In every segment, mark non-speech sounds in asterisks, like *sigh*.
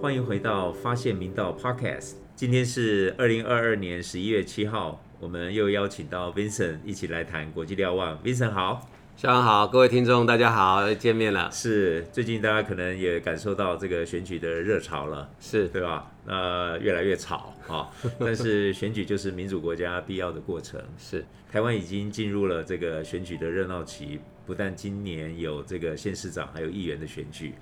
欢迎回到发现明道 Podcast。今天是二零二二年十一月七号，我们又邀请到 Vincent 一起来谈国际瞭望。Vincent 好，下午好，各位听众大家好，又见面了。是最近大家可能也感受到这个选举的热潮了，是对吧？那越来越吵啊，*laughs* 但是选举就是民主国家必要的过程。是，台湾已经进入了这个选举的热闹期，不但今年有这个县市长还有议员的选举，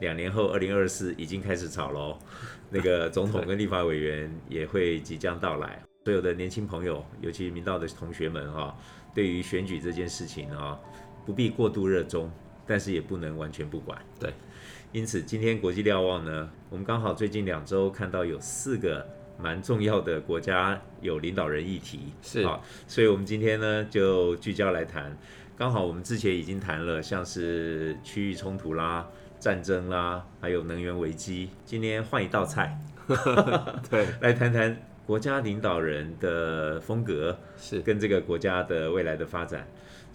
两年后二零二四已经开始吵喽。*laughs* 那个总统跟立法委员也会即将到来，所有的年轻朋友，尤其民道的同学们哈、对于选举这件事情啊，不必过度热衷，但是也不能完全不管。对，因此今天国际瞭望呢，我们刚好最近两周看到有四个蛮重要的国家有领导人议题，是啊，所以我们今天呢就聚焦来谈。刚好我们之前已经谈了，像是区域冲突啦、战争啦，还有能源危机。今天换一道菜，*laughs* 对，*laughs* 来谈谈国家领导人的风格是跟这个国家的未来的发展。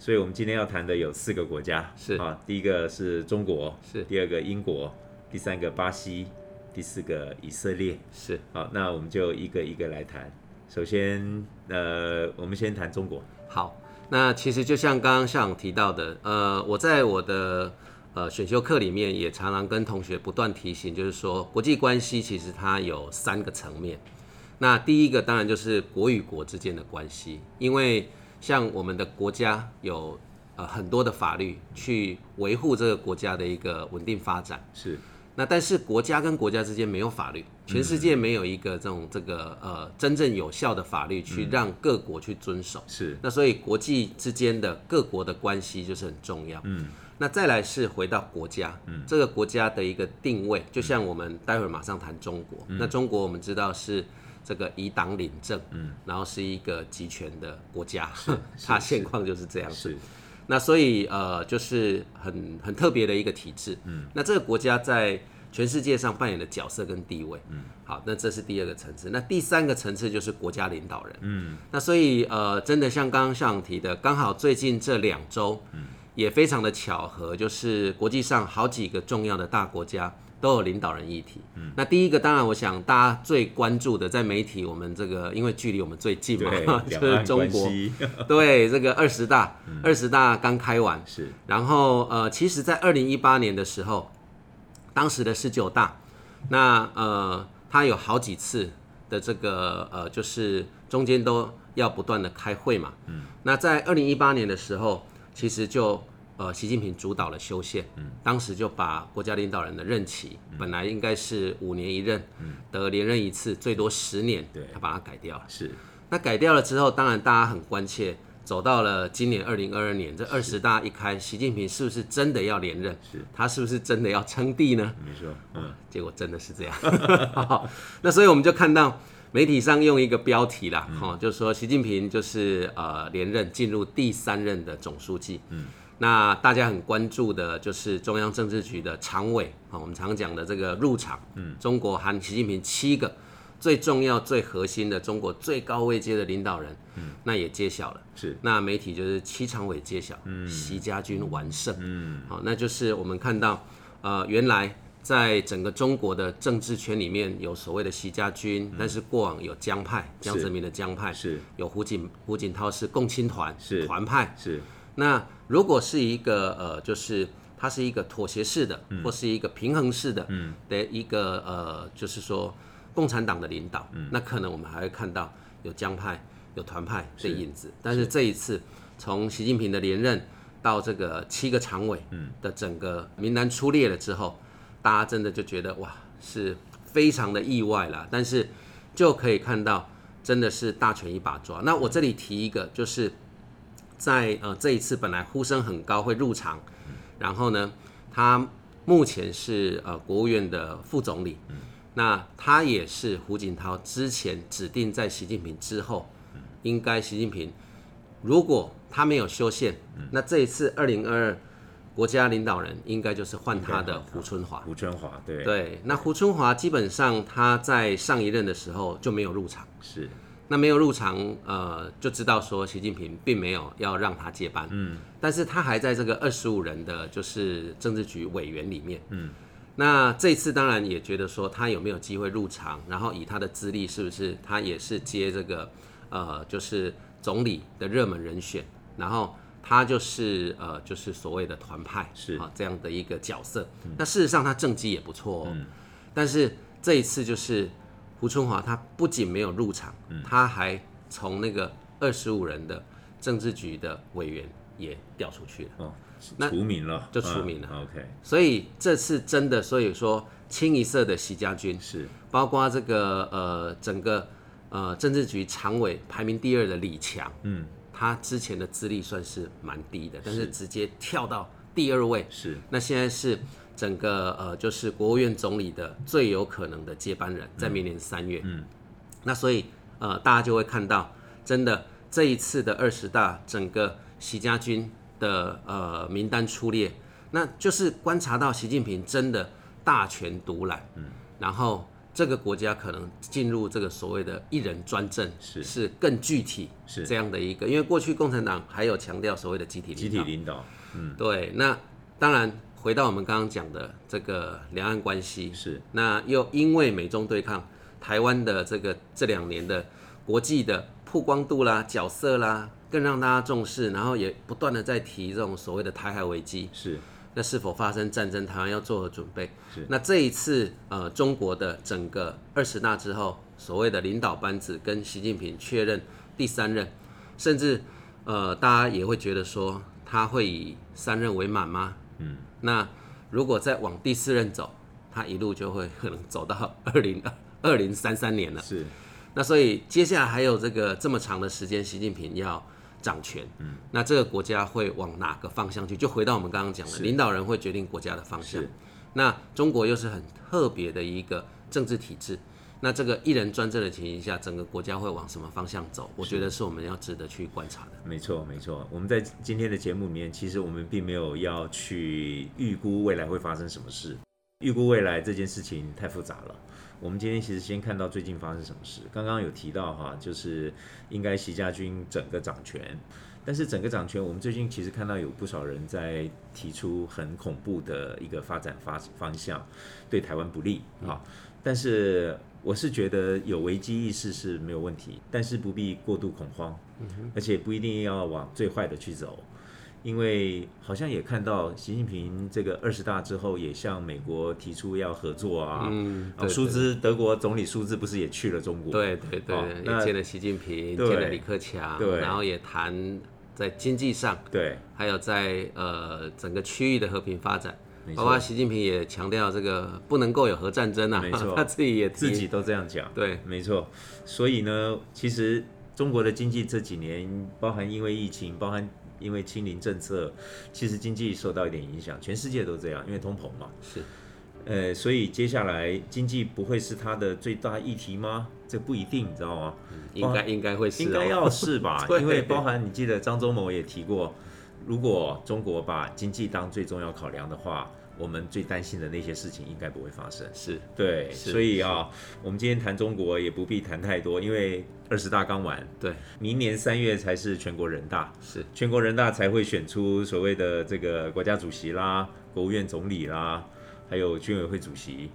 所以我们今天要谈的有四个国家，是啊，第一个是中国，是第二个英国，第三个巴西，第四个以色列。是。好，那我们就一个一个来谈。首先，呃，我们先谈中国。好，那其实就像刚刚校长提到的，呃，我在我的呃选修课里面也常常跟同学不断提醒，就是说国际关系其实它有三个层面。那第一个当然就是国与国之间的关系，因为像我们的国家有呃很多的法律去维护这个国家的一个稳定发展。是那但是国家跟国家之间没有法律，全世界没有一个这种这个呃真正有效的法律去让各国去遵守。是，那所以国际之间的各国的关系就是很重要。嗯，那再来是回到国家，嗯，这个国家的一个定位，就像我们待会儿马上谈中国。那中国我们知道是这个以党领政，嗯，然后是一个集权的国家，*laughs* 它现况就是这样子。是那所以呃，就是很很特别的一个体制。嗯，那这个国家在全世界上扮演的角色跟地位。嗯，好，那这是第二个层次。那第三个层次就是国家领导人。嗯，那所以呃，真的像刚刚上提的，刚好最近这两周，嗯，也非常的巧合，就是国际上好几个重要的大国家。都有领导人议题。嗯，那第一个当然，我想大家最关注的，在媒体我们这个，因为距离我们最近嘛，，*laughs* 就是中国。系 *laughs* 对，这个二十大，二十大刚开完，是然后呃，其实，在二零一八年的时候，当时的十九大，那呃，它有好几次的这个呃，就是中间都要不断的开会嘛。嗯。那在二零一八年的时候，其实就呃，习近平主导了修宪，嗯，当时就把国家领导人的任期、本来应该是五年一任，嗯，得连任一次，最多十年，对他把它改掉了。是那改掉了之后，当然大家很关切，走到了今年二零二二年，这二十大一开，习近平是不是真的要连任？是他是不是真的要称帝呢？没错，嗯，结果真的是这样。*laughs* 好那所以我们就看到媒体上用一个标题啦，哈、就是说习近平就是呃连任进入第三任的总书记。嗯。那大家很关注的就是中央政治局的常委啊，我们常讲的这个入场，嗯，中国含习近平七个最重要、最核心的中国最高位阶的领导人，嗯，那也揭晓了。是。那媒体就是七常委揭晓，嗯。习家军完胜，嗯，好，那就是我们看到，呃，原来在整个中国的政治圈里面有所谓的习家军，但是过往有江派，江泽民的江派，是。有胡锦胡锦涛是共青团，是。团派，是那如果是一个呃，就是它是一个妥协式的，或是一个平衡式的，嗯，的一个呃，就是说共产党的领导，嗯那可能我们还会看到有江派、有团派的影子。但是这一次，从习近平的连任到这个七个常委的整个名单出列了之后，大家真的就觉得哇，是非常的意外啦。但是就可以看到，真的是大权一把抓。那我这里提一个，就是在呃这一次本来呼声很高会入场，然后呢，他目前是呃国务院的副总理，那他也是胡锦涛之前指定在习近平之后，应该习近平如果他没有修宪，那这一次二零二二国家领导人应该就是换他的胡春华。胡春华，对，对，那胡春华基本上他在上一任的时候就没有入场。是那没有入场，呃，就知道说习近平并没有要让他接班，嗯，但是他还在这个二十五人的就是政治局委员里面，嗯，那这一次当然也觉得说他有没有机会入场，然后以他的资历是不是他也是接这个呃就是总理的热门人选，然后他就是呃就是所谓的团派是。啊这样的一个角色，那事实上他政绩也不错哦，但是这一次就是。胡春华他不仅没有入场，他还从那个二十五人的政治局的委员也调出去了，哦，那除名了，就除名了。嗯 OK，所以这次真的，所以说清一色的习家军是。包括这个呃整个呃政治局常委排名第二的李强，嗯，他之前的资历算是蛮低的，但是。直接跳到第二位，是。那现在是整个呃，就是国务院总理的最有可能的接班人，在明年三月。嗯，那所以呃，大家就会看到，真的这一次的二十大，整个习家军的呃名单出列，那就是观察到习近平真的大权独揽。嗯，然后这个国家可能进入这个所谓的一人专政，是。是更具体是。这样的一个，因为过去共产党还有强调所谓的集体领导。集体领导，嗯。对，那当然回到我们刚刚讲的这个两岸关系，是那又因为美中对抗，台湾的这个这两年的国际的曝光度啦、角色啦，更让大家重视，然后也不断的在提这种所谓的台海危机，是那是否发生战争，台湾要做何准备是。那这一次呃中国的整个二十大之后，所谓的领导班子跟习近平确认第三任，甚至呃大家也会觉得说他会以三任为满吗？嗯，那如果再往第四任走，他一路就会可能走到二零二零三三年了。是那所以接下来还有这个这么长的时间，习近平要掌权，嗯，那这个国家会往哪个方向去？就回到我们刚刚讲的，领导人会决定国家的方向。那中国又是很特别的一个政治体制，那这个一人专政的情形下，整个国家会往什么方向走？我觉得是我们要值得去观察的。没错，没错。我们在今天的节目里面，其实我们并没有要去预估未来会发生什么事。预估未来这件事情太复杂了。我们今天其实先看到最近发生什么事。刚刚有提到哈，就是应该习家军整个掌权，但是整个掌权，我们最近其实看到有不少人在提出很恐怖的一个发展发方向，对台湾不利啊。但是我是觉得有危机意识是没有问题，但是不必过度恐慌，而且不一定要往最坏的去走。因为好像也看到习近平这个二十大之后，也向美国提出要合作啊。嗯啊，舒兹德国总理舒兹不是也去了中国？对对对，也见了习近平，对见了李克强，对然后也谈在经济上，对还有在呃整个区域的和平发展，没包括错，习近平也强调这个不能够有核战争啊，没错 *laughs* 他自己也自己都这样讲。对没错。所以呢，其实中国的经济这几年，包含因为疫情，包含因为清零政策，其实经济受到一点影响，全世界都这样，因为通膨嘛。是呃，所以接下来经济不会是它的最大议题吗？这不一定，你知道吗？应该应该会是、哦，应该要是吧，*laughs* 因为包含你记得张忠谋也提过，如果中国把经济当最重要考量的话，我们最担心的那些事情应该不会发生。是对，是。所以啊，我们今天谈中国也不必谈太多，因为二十大刚完，对。明年三月才是全国人大，是。全国人大才会选出所谓的这个国家主席啦、国务院总理啦，还有军委会主席。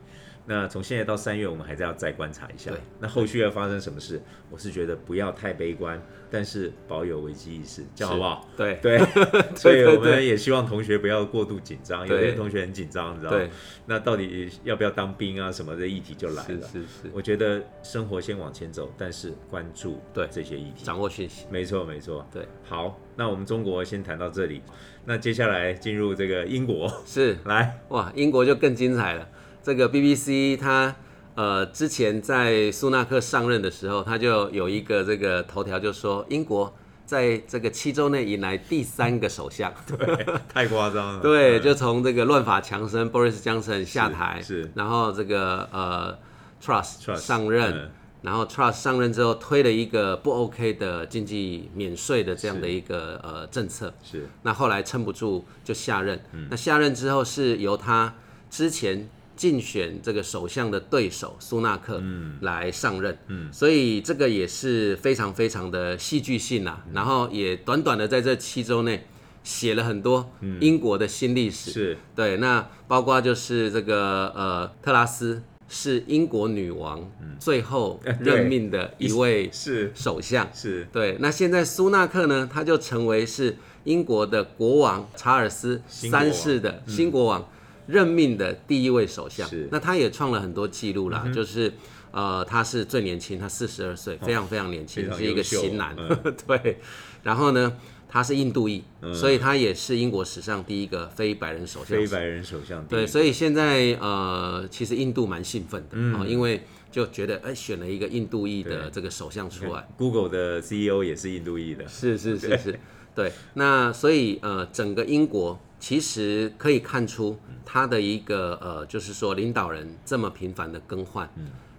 那从现在到三月，我们还是要再观察一下对。那后续要发生什么事，我是觉得不要太悲观，但是保有危机意识，这样好不好？对对，*laughs* 所以我们也希望同学不要过度紧张，有对些同学很紧张，你知道吗？那到底要不要当兵啊？什么的议题就来了。是是是，我觉得生活先往前走，但是关注对这些议题。掌握讯息，没错，没错。对好，那我们中国先谈到这里，那接下来进入这个英国，是来，哇，英国就更精彩了。这个 BBC 它呃之前在苏纳克上任的时候，他就有一个这个头条，就说英国在这个七周内迎来第三个首相。*laughs* 对太夸张了。对，嗯就从这个乱法强生 Boris Johnson 下台，是。然后这个呃 Trust, 上任，嗯。然后 Trust 上任之后推了一个不 OK 的经济免税的这样的一个呃政策，是。那后来撑不住就下任。嗯。那下任之后是由他之前竞选这个首相的对手苏纳克来上任，嗯，所以这个也是非常非常的戏剧性啊。然后也短短的在这七周内写了很多英国的新历史，是。对，那包括就是这个呃特拉斯是英国女王最后任命的一位 *laughs* 是。首相，是，对，那现在苏纳克呢，他就成为是英国的国王查尔斯三世的新国王任命的第一位首相。是。那他也创了很多记录啦，就是呃，他是最年轻，他四十二岁，非常非常年轻，是一个型男。嗯。*laughs* 对，然后呢，他是印度裔，所以他也是英国史上第一个非白人首相。非白人首相对，所以现在呃，其实印度蛮兴奋的啊、嗯因为就觉得哎，选了一个印度裔的这个首相出来。Google 的 CEO 也是印度裔的，是是是是，对。那所以呃，整个英国其实可以看出他的一个呃，就是说领导人这么频繁的更换。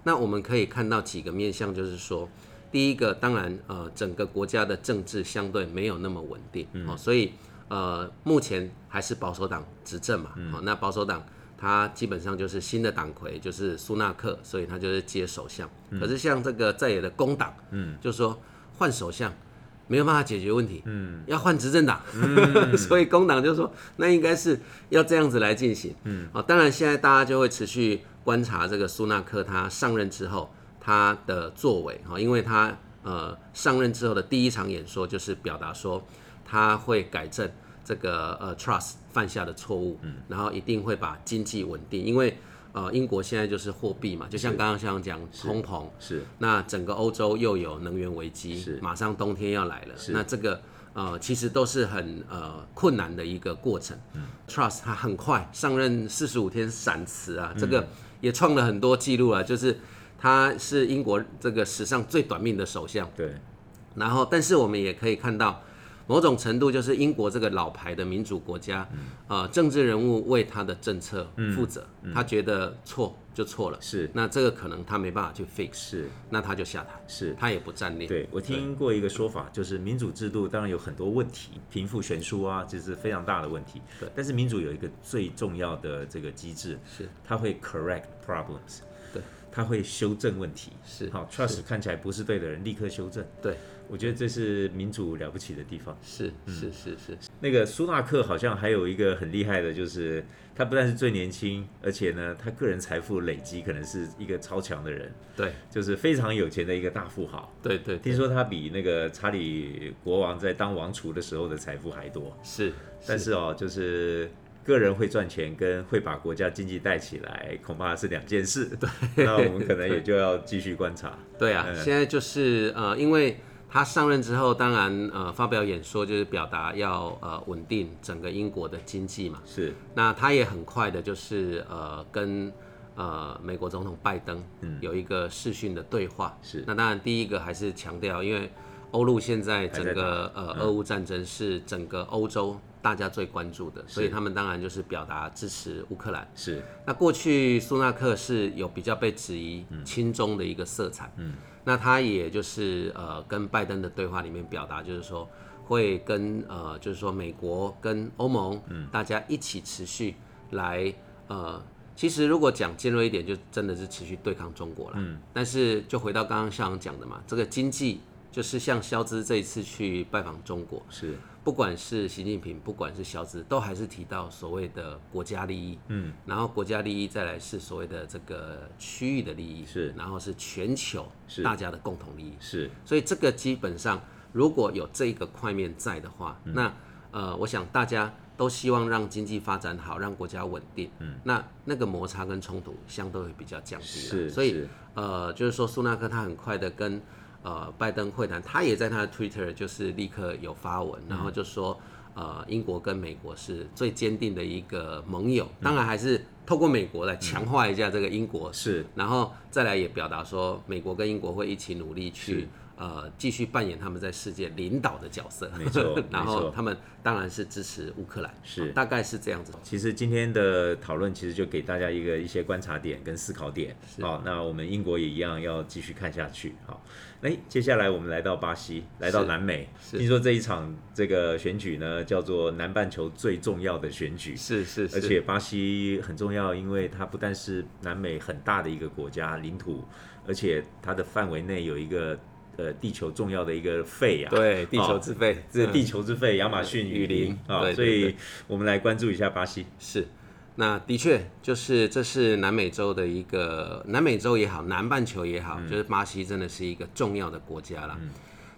那我们可以看到几个面向，就是说，第一个当然呃，整个国家的政治相对没有那么稳定哦，所以呃，目前还是保守党执政嘛，哦、那保守党。他基本上就是新的党魁，就是苏纳克，所以他就是接首相。可是像这个在野的工党，嗯，就说换首相没有办法解决问题，嗯，要换执政党，*laughs* 所以工党就说那应该是要这样子来进行，嗯，哦，当然现在大家就会持续观察这个苏纳克他上任之后他的作为，哈，因为他呃上任之后的第一场演说就是表达说他会改正这个呃 Trust 犯下的错误，嗯，然后一定会把经济稳定，因为呃英国现在就是货币嘛，就像刚刚像讲通膨，是。那整个欧洲又有能源危机是，马上冬天要来了，那这个呃其实都是很呃困难的一个过程。Trust 他很快上任四十五天闪辞啊，这个也创了很多记录啊，就是他是英国这个史上最短命的首相。对，然后，但是我们也可以看到，某种程度就是英国这个老牌的民主国家，呃，政治人物为他的政策负责，他觉得错就错了，是。那这个可能他没办法去 fix，是。那他就下台，是。他也不站列。对，我听过一个说法，就是民主制度当然有很多问题，贫富悬殊啊，这是非常大的问题。对，但是民主有一个最重要的这个机制，是。它会 correct problems，对，它会修正问题。是好，trust 看起来不是对的人，立刻修正。对，我觉得这是民主了不起的地方。是是是是，那个苏纳克好像还有一个很厉害的，就是他不但是最年轻，而且呢，他个人财富累积可能是一个超强的人，对就是非常有钱的一个大富豪。对对，听说他比那个查理国王在当王储的时候的财富还多，是，但是哦，就是个人会赚钱跟会把国家经济带起来，恐怕是两件事。对，那我们可能 *laughs* 也就要继续观察。对啊，现在就是呃，因为他上任之后，当然呃发表演说就是表达要呃稳定整个英国的经济嘛。是。那他也很快的，就是呃跟呃美国总统拜登有一个视讯的对话。是。那当然第一个还是强调，因为欧陆现在整个呃俄乌战争是整个欧洲大家最关注的，所以他们当然就是表达支持乌克兰。是。那过去苏纳克是有比较被质疑亲中的一个色彩，嗯，那他也就是呃跟拜登的对话里面表达，就是说会跟呃就是说美国跟欧盟，嗯，大家一起持续来呃，其实如果讲尖锐一点，就真的是持续对抗中国了，嗯，但是就回到刚刚校长讲的嘛，这个经济就是像肖兹这一次去拜访中国，是不管是习近平，不管是小子，都还是提到所谓的国家利益，嗯，然后国家利益再来是所谓的这个区域的利益，是。然后是全球大家的共同利益，是。所以这个基本上如果有这一个块面在的话，嗯。那呃，我想大家都希望让经济发展好，让国家稳定，嗯，那那个摩擦跟冲突相对会比较降低是了，所以呃，就是说苏纳克他很快的跟呃拜登会谈，他也在他的 Twitter 就是立刻有发文，然后就说呃英国跟美国是最坚定的一个盟友，当然还是透过美国来强化一下这个英国，是。然后再来也表达说美国跟英国会一起努力去呃继续扮演他们在世界领导的角色。没错 *laughs* 然后他们当然是支持乌克兰，是哦大概是这样子。其实今天的讨论其实就给大家一个一些观察点跟思考点。好，那我们英国也一样要继续看下去。好，哎，接下来我们来到巴西，来到南美。听说这一场这个选举呢，叫做南半球最重要的选举。是是是，而且巴西很重要，因为它不但是南美很大的一个国家领土，而且它的范围内有一个呃地球重要的一个肺啊，对地球哦之肺，嗯这地球之肺亚马逊雨雨林林啊，所以我们来关注一下巴西。是，那的确就是这是南美洲的一个南美洲也好，南半球也好，就是巴西真的是一个重要的国家啦。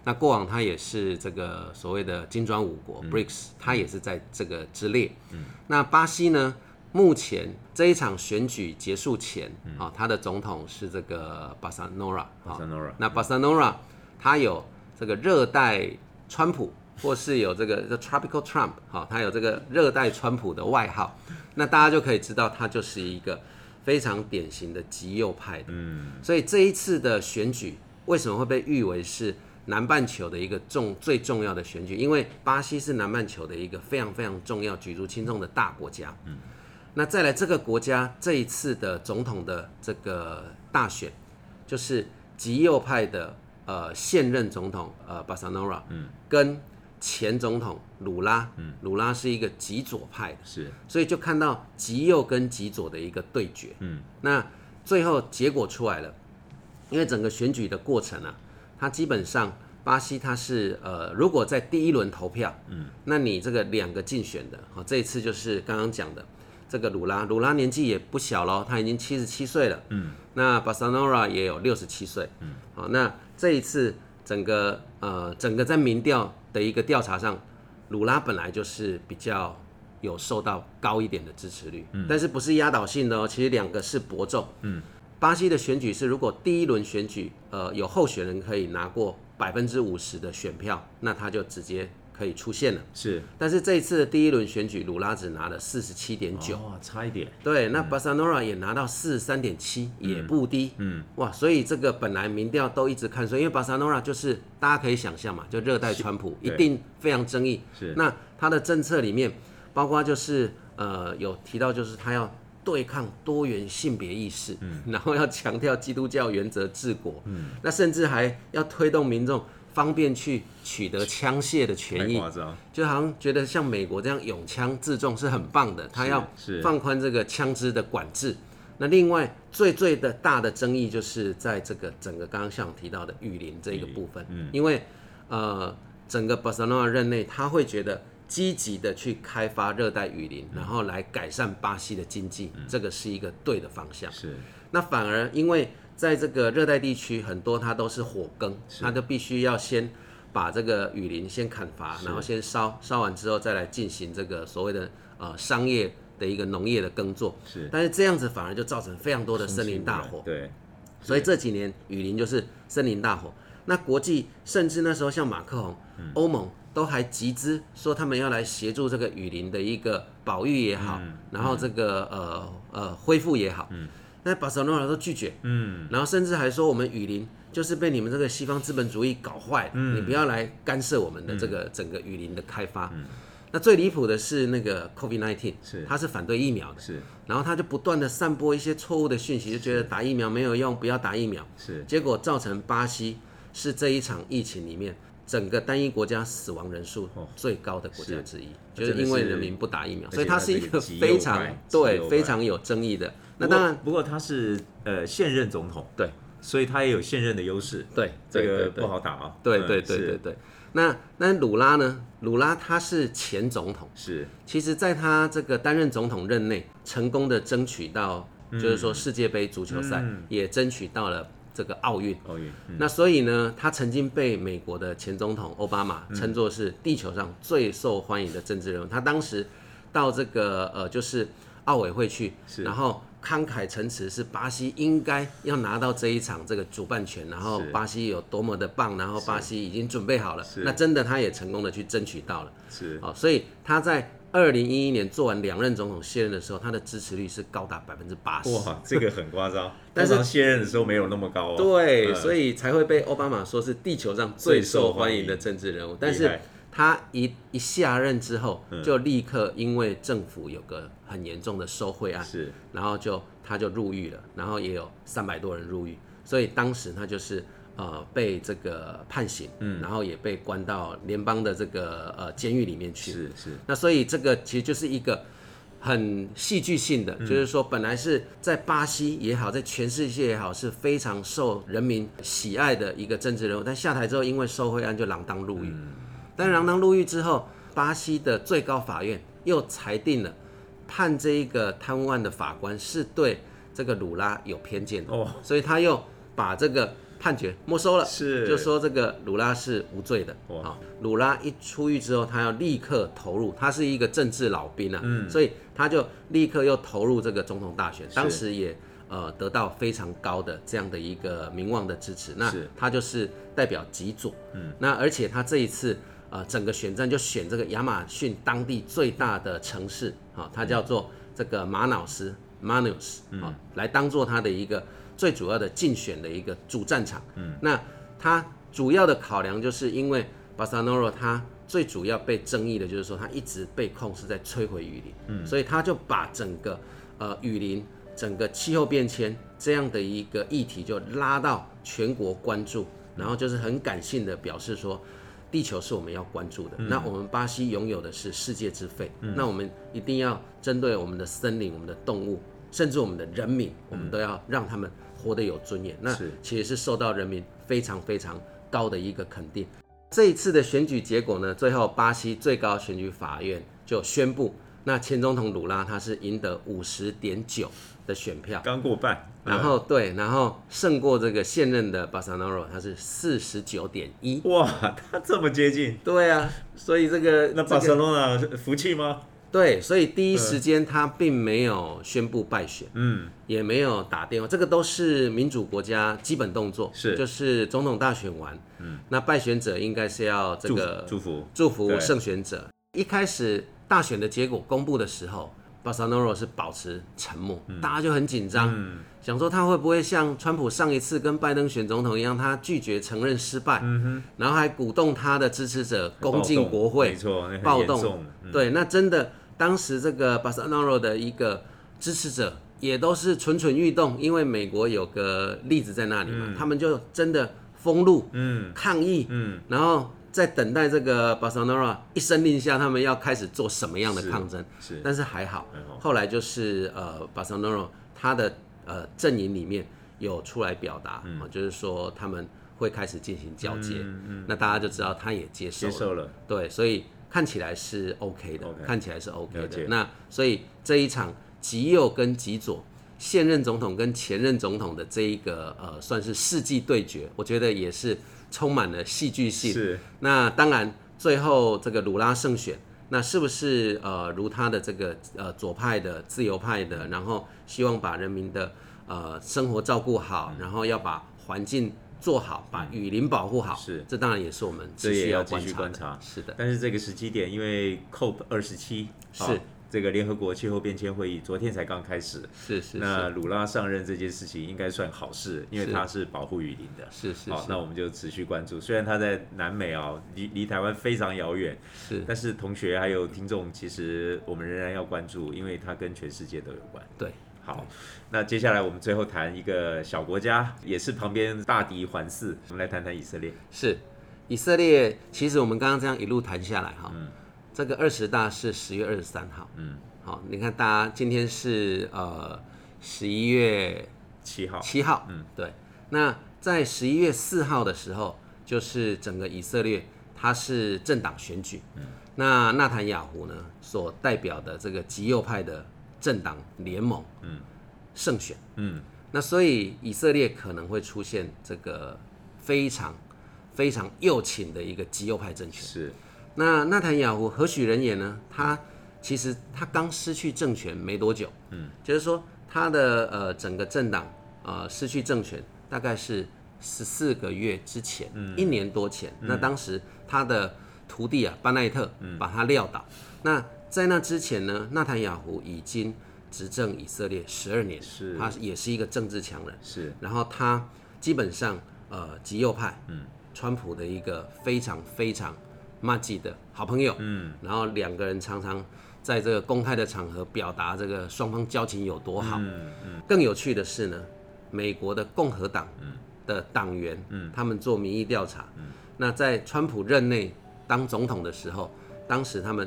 那过往它也是这个所谓的金砖五国、BRICS，它也是在这个之列。那巴西呢，目前这一场选举结束前，啊、他的总统是这个巴萨诺拉，那巴萨诺拉他有这个热带川普，或是有这个 The Tropical Trump，好、他有这个热带川普的外号，那大家就可以知道他就是一个非常典型的极右派的。嗯，所以这一次的选举为什么会被誉为是南半球的一个重最重要的选举？因为巴西是南半球的一个非常非常重要、举足轻重的大国家。嗯，那再来这个国家这一次的总统的这个大选，就是极右派的呃现任总统呃巴萨诺拉，嗯，跟前总统鲁拉，嗯，鲁拉是一个极左派的。是。所以就看到极右跟极左的一个对决。嗯，那最后结果出来了，因为整个选举的过程啊，它基本上巴西它是呃，如果在第一轮投票，嗯，那你这个两个竞选的，好，这一次就是刚刚讲的这个鲁拉，鲁拉年纪也不小了，他已经七十七岁了，嗯，那巴塞诺拉也有六十七岁，嗯，好，那这一次整个呃整个在民调的一个调查上，鲁拉本来就是比较有受到高一点的支持率，但是不是压倒性的哦，其实两个是伯仲。嗯，巴西的选举是，如果第一轮选举，呃，有候选人可以拿过百分之五十的选票，那他就直接可以出现了。是。但是这一次的第一轮选举，鲁拉只拿了四十七点九，哇，差一点。对，那巴萨诺拉也拿到四十三点七，也不低。嗯，哇，所以这个本来民调都一直看衰，因为巴萨诺拉就是大家可以想象嘛，就热带川普，一定非常争议。是。那他的政策里面，包括就是呃有提到，就是他要对抗多元性别意识，嗯，然后要强调基督教原则治国，嗯，那甚至还要推动民众方便去取得枪械的权益。就好像觉得像美国这样拥枪自重是很棒的，他要放宽这个枪支的管制。那另外最最的大的争议就是在这个整个刚刚像提到的雨林这一个部分，嗯，因为呃整个巴塞罗那任内他会觉得积极的去开发热带雨林，然后来改善巴西的经济，这个是一个对的方向。是。那反而因为在这个热带地区，很多它都是火耕，它就必须要先把这个雨林先砍伐，然后先烧，烧完之后再来进行这个所谓的呃商业的一个农业的耕作。是。但是这样子反而就造成非常多的森林大火，对，所以这几年雨林就是森林大火。那国际甚至那时候像马克龙、欧盟都还集资说他们要来协助这个雨林的一个保育也好，然后这个呃呃恢复也好，那巴塞罗那都拒绝，嗯，然后甚至还说我们雨林就是被你们这个西方资本主义搞坏，你不要来干涉我们的这个整个雨林的开发。嗯。那最离谱的是那个 COVID-19，是。他是反对疫苗的，是。然后他就不断的散播一些错误的讯息，就觉得打疫苗没有用，不要打疫苗。是。结果造成巴西是这一场疫情里面整个单一国家死亡人数最高的国家之一，就是因为人民不打疫苗，所以它是一个非常对非常有争议的。那当然，不过他是呃现任总统，对。所以他也有现任的优势，对这个不好打啊。嗯对对对对对。那那鲁拉呢？鲁拉他是前总统，是。其实在他这个担任总统任内，成功的争取到，嗯。就是说世界杯足球赛也争取到了这个奥运。奥运，嗯。那所以呢，他曾经被美国的前总统奥巴马称作是地球上最受欢迎的政治人物。他当时到这个呃，就是奥委会去，然后慷慨陈词，是巴西应该要拿到这一场这个主办权，然后巴西有多么的棒，然后巴西已经准备好了。那真的他也成功的去争取到了。是哦，所以他在二零一一年做完两任总统卸任的时候，他的支持率是高达百分之八十。哇，这个很夸张。*laughs* 但是卸任的时候没有那么高哦。对，嗯所以才会被奥巴马说是地球上最受欢迎的政治人物。但是他一一下任之后，嗯。就立刻因为政府有个很严重的受贿案，是。然后就他就入狱了，然后也有三百多人入狱，所以当时他就是呃被这个判刑，嗯，然后也被关到联邦的这个呃监狱里面去。是是，那所以这个其实就是一个很戏剧性的，就是说本来是在巴西也好，在全世界也好，是非常受人民喜爱的一个政治人物，但下台之后因为受贿案就锒铛入狱。但锒铛入狱之后，巴西的最高法院又裁定了，判这一个贪污案的法官是对这个鲁拉有偏见的，哦所以他又把这个判决没收了。是就说这个鲁拉是无罪的。哇好，鲁拉一出狱之后，他要立刻投入，他是一个政治老兵啊，嗯所以他就立刻又投入这个总统大选，当时也呃得到非常高的这样的一个名望的支持。那他就是代表极左，嗯，那而且他这一次呃整个选战就选这个亚马逊当地最大的城市，好、它叫做这个马瑙斯 （Manaus） 啊、来当做它的一个最主要的竞选的一个主战场。嗯，那它主要的考量就是因为巴萨诺罗它最主要被争议的就是说它一直被控是在摧毁雨林，嗯，所以他就把整个呃雨林、整个气候变迁这样的一个议题就拉到全国关注，然后就是很感性的表示说。地球是我们要关注的，那我们巴西拥有的是世界之肺，那我们一定要针对我们的森林、我们的动物，甚至我们的人民，我们都要让他们活得有尊严。那其实是受到人民非常非常高的一个肯定。这一次的选举结果呢，最后巴西最高选举法院就宣布，那前总统鲁拉他是赢得五十点九的选票，刚过半，然后对，然后胜过这个现任的巴萨诺罗，他是四十九点一。哇，他这么接近，对啊，所以这个那巴这个塞罗那服气吗？对，所以第一时间他并没有宣布败选，嗯，也没有打电话，这个都是民主国家基本动作，是就是总统大选完，嗯，那败选者应该是要这祝个祝福，祝福对胜选者。一开始大选的结果公布的时候，巴萨诺罗是保持沉默，大家就很紧张，嗯。想说他会不会像川普上一次跟拜登选总统一样，他拒绝承认失败，然后还鼓动他的支持者攻进国会没，错，暴动。对，那真的当时这个巴萨诺罗的一个支持者也都是蠢蠢欲动，因为美国有个例子在那里嘛，他们就真的封路、嗯。抗议，嗯，然后在等待这个巴萨诺罗一声令下，他们要开始做什么样的抗争。是但是还好后来就是呃，巴萨诺罗他的呃阵营里面有出来表达，就是说他们会开始进行交接，那大家就知道他也接受了，接受了，对，所以看起来是 OK 的看起来是 OK 的。那所以这一场极右跟极左。现任总统跟前任总统的这一个呃，算是世纪对决，我觉得也是充满了戏剧性。是。那当然，最后这个鲁拉胜选，那是不是呃如他的这个呃左派的、自由派的，然后希望把人民的呃生活照顾好，然后要把环境做好，把雨林保护好，是。这当然也是我们这持续也要继续观察的。观察。是的，但是这个时机点，因为 COP 二十七是这个联合国气候变迁会议昨天才刚开始，是是那鲁拉上任这件事情应该算好事，因为是他是保护雨林的。好，是是好那我们就持续关注。虽然他在南美啊，离离台湾非常遥远，是，但是同学还有听众，其实我们仍然要关注，因为它跟全世界都有关。对，好，那接下来我们最后谈一个小国家，也是旁边大敌环伺，我们来谈谈以色列。是以色列。其实我们刚刚这样一路谈下来哈，嗯这个二十大是十月二十三号，嗯，好，你看大家今天是呃十一月七号，七号，嗯，对。那在十一月四号的时候，就是整个以色列它是政党选举，嗯，那纳坦雅胡呢所代表的这个极右派的政党联盟，嗯，胜选，嗯，那所以以色列可能会出现这个非常非常右倾的一个极右派政权。是，那纳坦雅胡何许人也呢？他其实他刚失去政权没多久，嗯，就是说他的呃整个政党呃失去政权大概是十四个月之前，嗯一年多前。那当时他的徒弟啊巴奈特把他撂倒。那在那之前呢，纳坦雅胡已经执政以色列十二年，是他也是一个政治强人。是然后他基本上呃极右派，嗯，川普的一个非常非常默契的好朋友，嗯，然后两个人常常在这个公开的场合表达这个双方交情有多好，嗯嗯。更有趣的是呢，美国的共和党的党员，嗯，他们做民意调查，嗯，那在川普任内当总统的时候，当时他们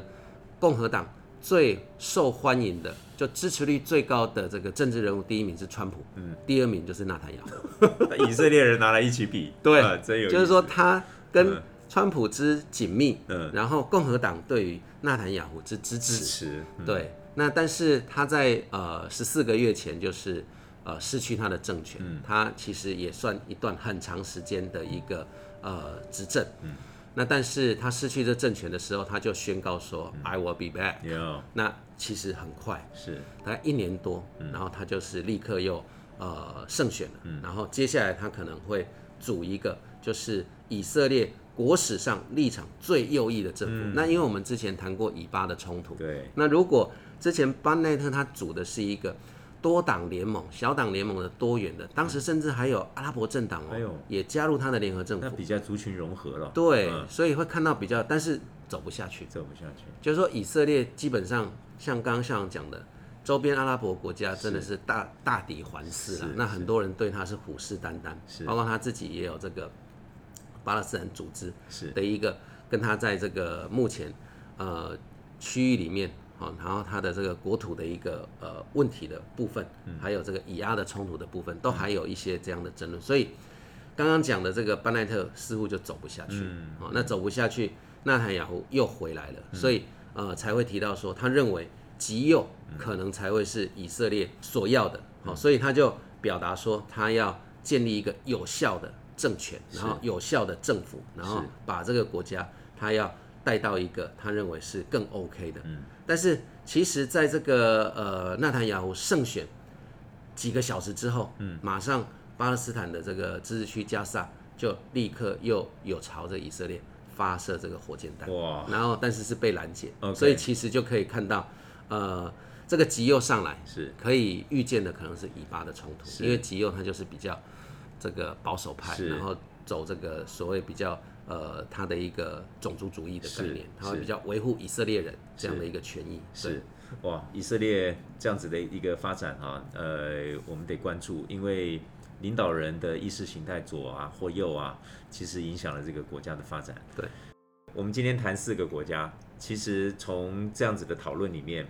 共和党最受欢迎的，就支持率最高的这个政治人物，第一名是川普，嗯，第二名就是纳坦雅。*laughs* 以色列人拿来一起比，对啊真有就是说他跟嗯川普之紧密，嗯。然后共和党对于纳坦雅胡之支支持，对。那但是他在呃十四个月前就是呃失去他的政权，嗯。他其实也算一段很长时间的一个呃执政，嗯。那但是他失去这政权的时候，他就宣告说、I will be back。有那其实很快，是。大概一年多，然后他就是立刻又呃胜选了，然后接下来他可能会组一个就是以色列国史上立场最右翼的政府。那因为我们之前谈过以巴的冲突，对那如果之前班内特他组的是一个多党联盟、小党联盟的多元的，当时甚至还有阿拉伯政党哦，也加入他的联合政府，那比较族群融合了，对，嗯所以会看到比较，但是走不下去。走不下去，就是说，以色列基本上像刚刚校长讲的，周边阿拉伯国家真的是大大抵环视了。那很多人对他是虎视眈眈，包括他自己也有这个巴勒斯坦组织是。的一个跟他在这个目前呃区域里面。好，然后他的这个国土的一个呃问题的部分，还有这个以阿的冲突的部分，都还有一些这样的争论。所以刚刚讲的这个班奈特似乎就走不下去，哦、那走不下去，纳坦雅胡又回来了，所以呃才会提到说，他认为极右可能才会是以色列所要的，好、所以他就表达说，他要建立一个有效的政权，然后有效的政府，然后把这个国家他要带到一个他认为是更 OK 的，嗯。但是其实在这个呃纳坦雅胡胜选几个小时之后，嗯，马上巴勒斯坦的这个自治区加沙就立刻又有朝着以色列发射这个火箭弹，哇，然后但是是被拦截所以其实就可以看到，呃，这个极右上来是。可以预见的可能是以巴的冲突，因为极右它就是比较这个保守派，然后走这个所谓比较呃他的一个种族主义的概念，他会是比较维护以色列人这样的一个权益，对。是。哇，以色列这样子的一个发展哈、呃，我们得关注，因为领导人的意识形态左啊或右啊，其实影响了这个国家的发展。对，我们今天谈四个国家，其实从这样子的讨论里面，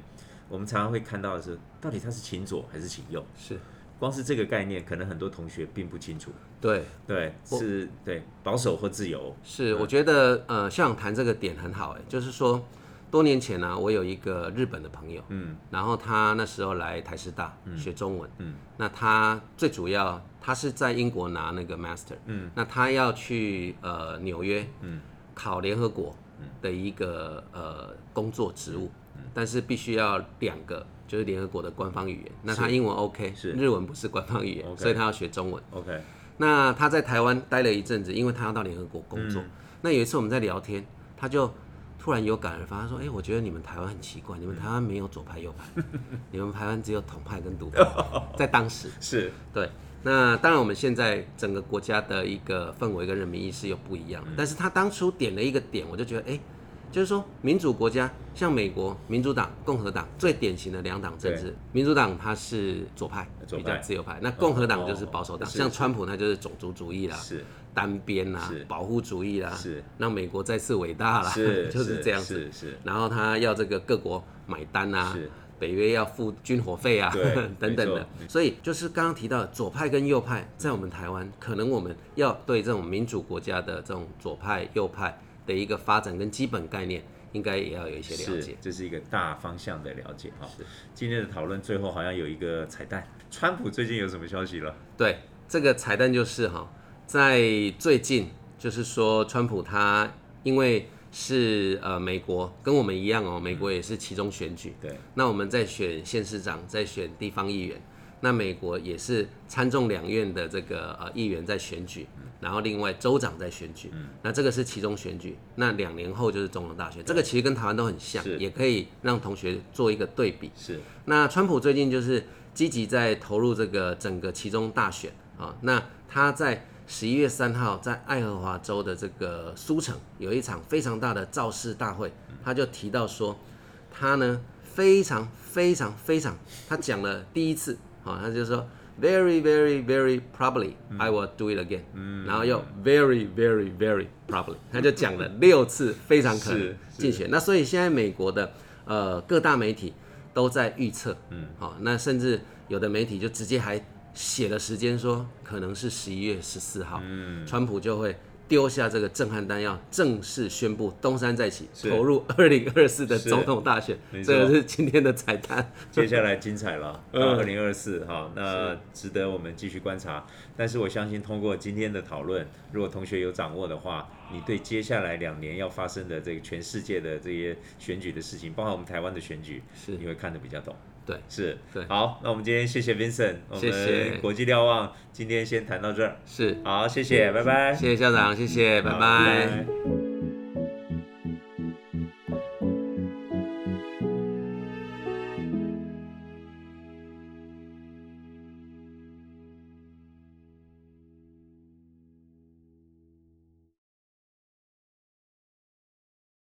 我们常常会看到的是，到底他是亲左还是亲右？是，光是这个概念，可能很多同学并不清楚。对。对，是，对，保守或自由。是，我觉得呃，校长谈这个点很好，哎，就是说，多年前呢、我有一个日本的朋友，嗯，然后他那时候来台师大、学中文，嗯，那他最主要他是在英国拿那个 master，嗯，那他要去呃纽约，嗯，考联合国的一个呃工作职务，但是必须要两个。就是联合国的官方语言，那他英文 OK，是日文不是官方语言所以他要学中文。OK，那他在台湾待了一阵子，因为他要到联合国工作。那有一次我们在聊天，他就突然有感而发，他说：“哎、我觉得你们台湾很奇怪，你们台湾没有左派右派，*laughs* 你们台湾只有统派跟独派。*laughs* ”在当时，是对。那当然，我们现在整个国家的一个氛围跟人民意识又不一样了。但是他当初点了一个点，我就觉得，哎、就是说民主国家，像美国民主党、共和党最典型的两党政治，民主党它是左派，比左派。较自由派，那共和党就是保守党，像川普他就是种族主义啦，是。单边啦，保护主义啦，是。让美国再次伟大啦，是 *laughs* 就是这样子。是是。然后他要这个各国买单啊，北约要付军火费啊，*laughs* 等等的。所以就是刚刚提到左派跟右派，在我们台湾，可能我们要对这种民主国家的这种左派、右派的一个发展跟基本概念，应该也要有一些了是解，。这是一个大方向的了解哈是。今天的讨论最后好像有一个彩蛋，川普最近有什么消息了？对，这个彩蛋就是哈，在最近就是说，川普他因为是呃美国跟我们一样哦，美国也是其中选举，对，那我们在选县市长，在选地方议员，那美国也是参众两院的这个呃议员在选举，然后另外州长在选举，那这个是其中选举。那两年后就是总统大选，这个其实跟台湾都很像，也可以让同学做一个对比。是那川普最近就是积极在投入这个整个其中大选啊。那他在十一月三号在爱荷华州的这个苏城有一场非常大的造势大会，他就提到说，他呢非常非常非常，他讲了第一次啊，他就说 very very very probably I will do it again，然后又 very very very probably，他就讲了六次非常可能竞选。那所以现在美国的呃各大媒体都在预测，嗯，好、那甚至有的媒体就直接还写了时间说可能是十一月十四号，嗯，川普就会丢下这个震撼弹，要正式宣布东山再起，投入二零二四的是。总统大选，这个是今天的彩蛋。接下来精彩了，*laughs* 二零二四哈，那值得我们继续观察。但是我相信通过今天的讨论，如果同学有掌握的话，你对接下来两年要发生的这个全世界的这些选举的事情，包括我们台湾的选举，是。你会看得比较懂。对，是，对。好，那我们今天谢谢 Vincent，我们国际瞭望今天先谈到这儿，是，好，谢谢，拜拜，谢谢校长，谢谢，拜拜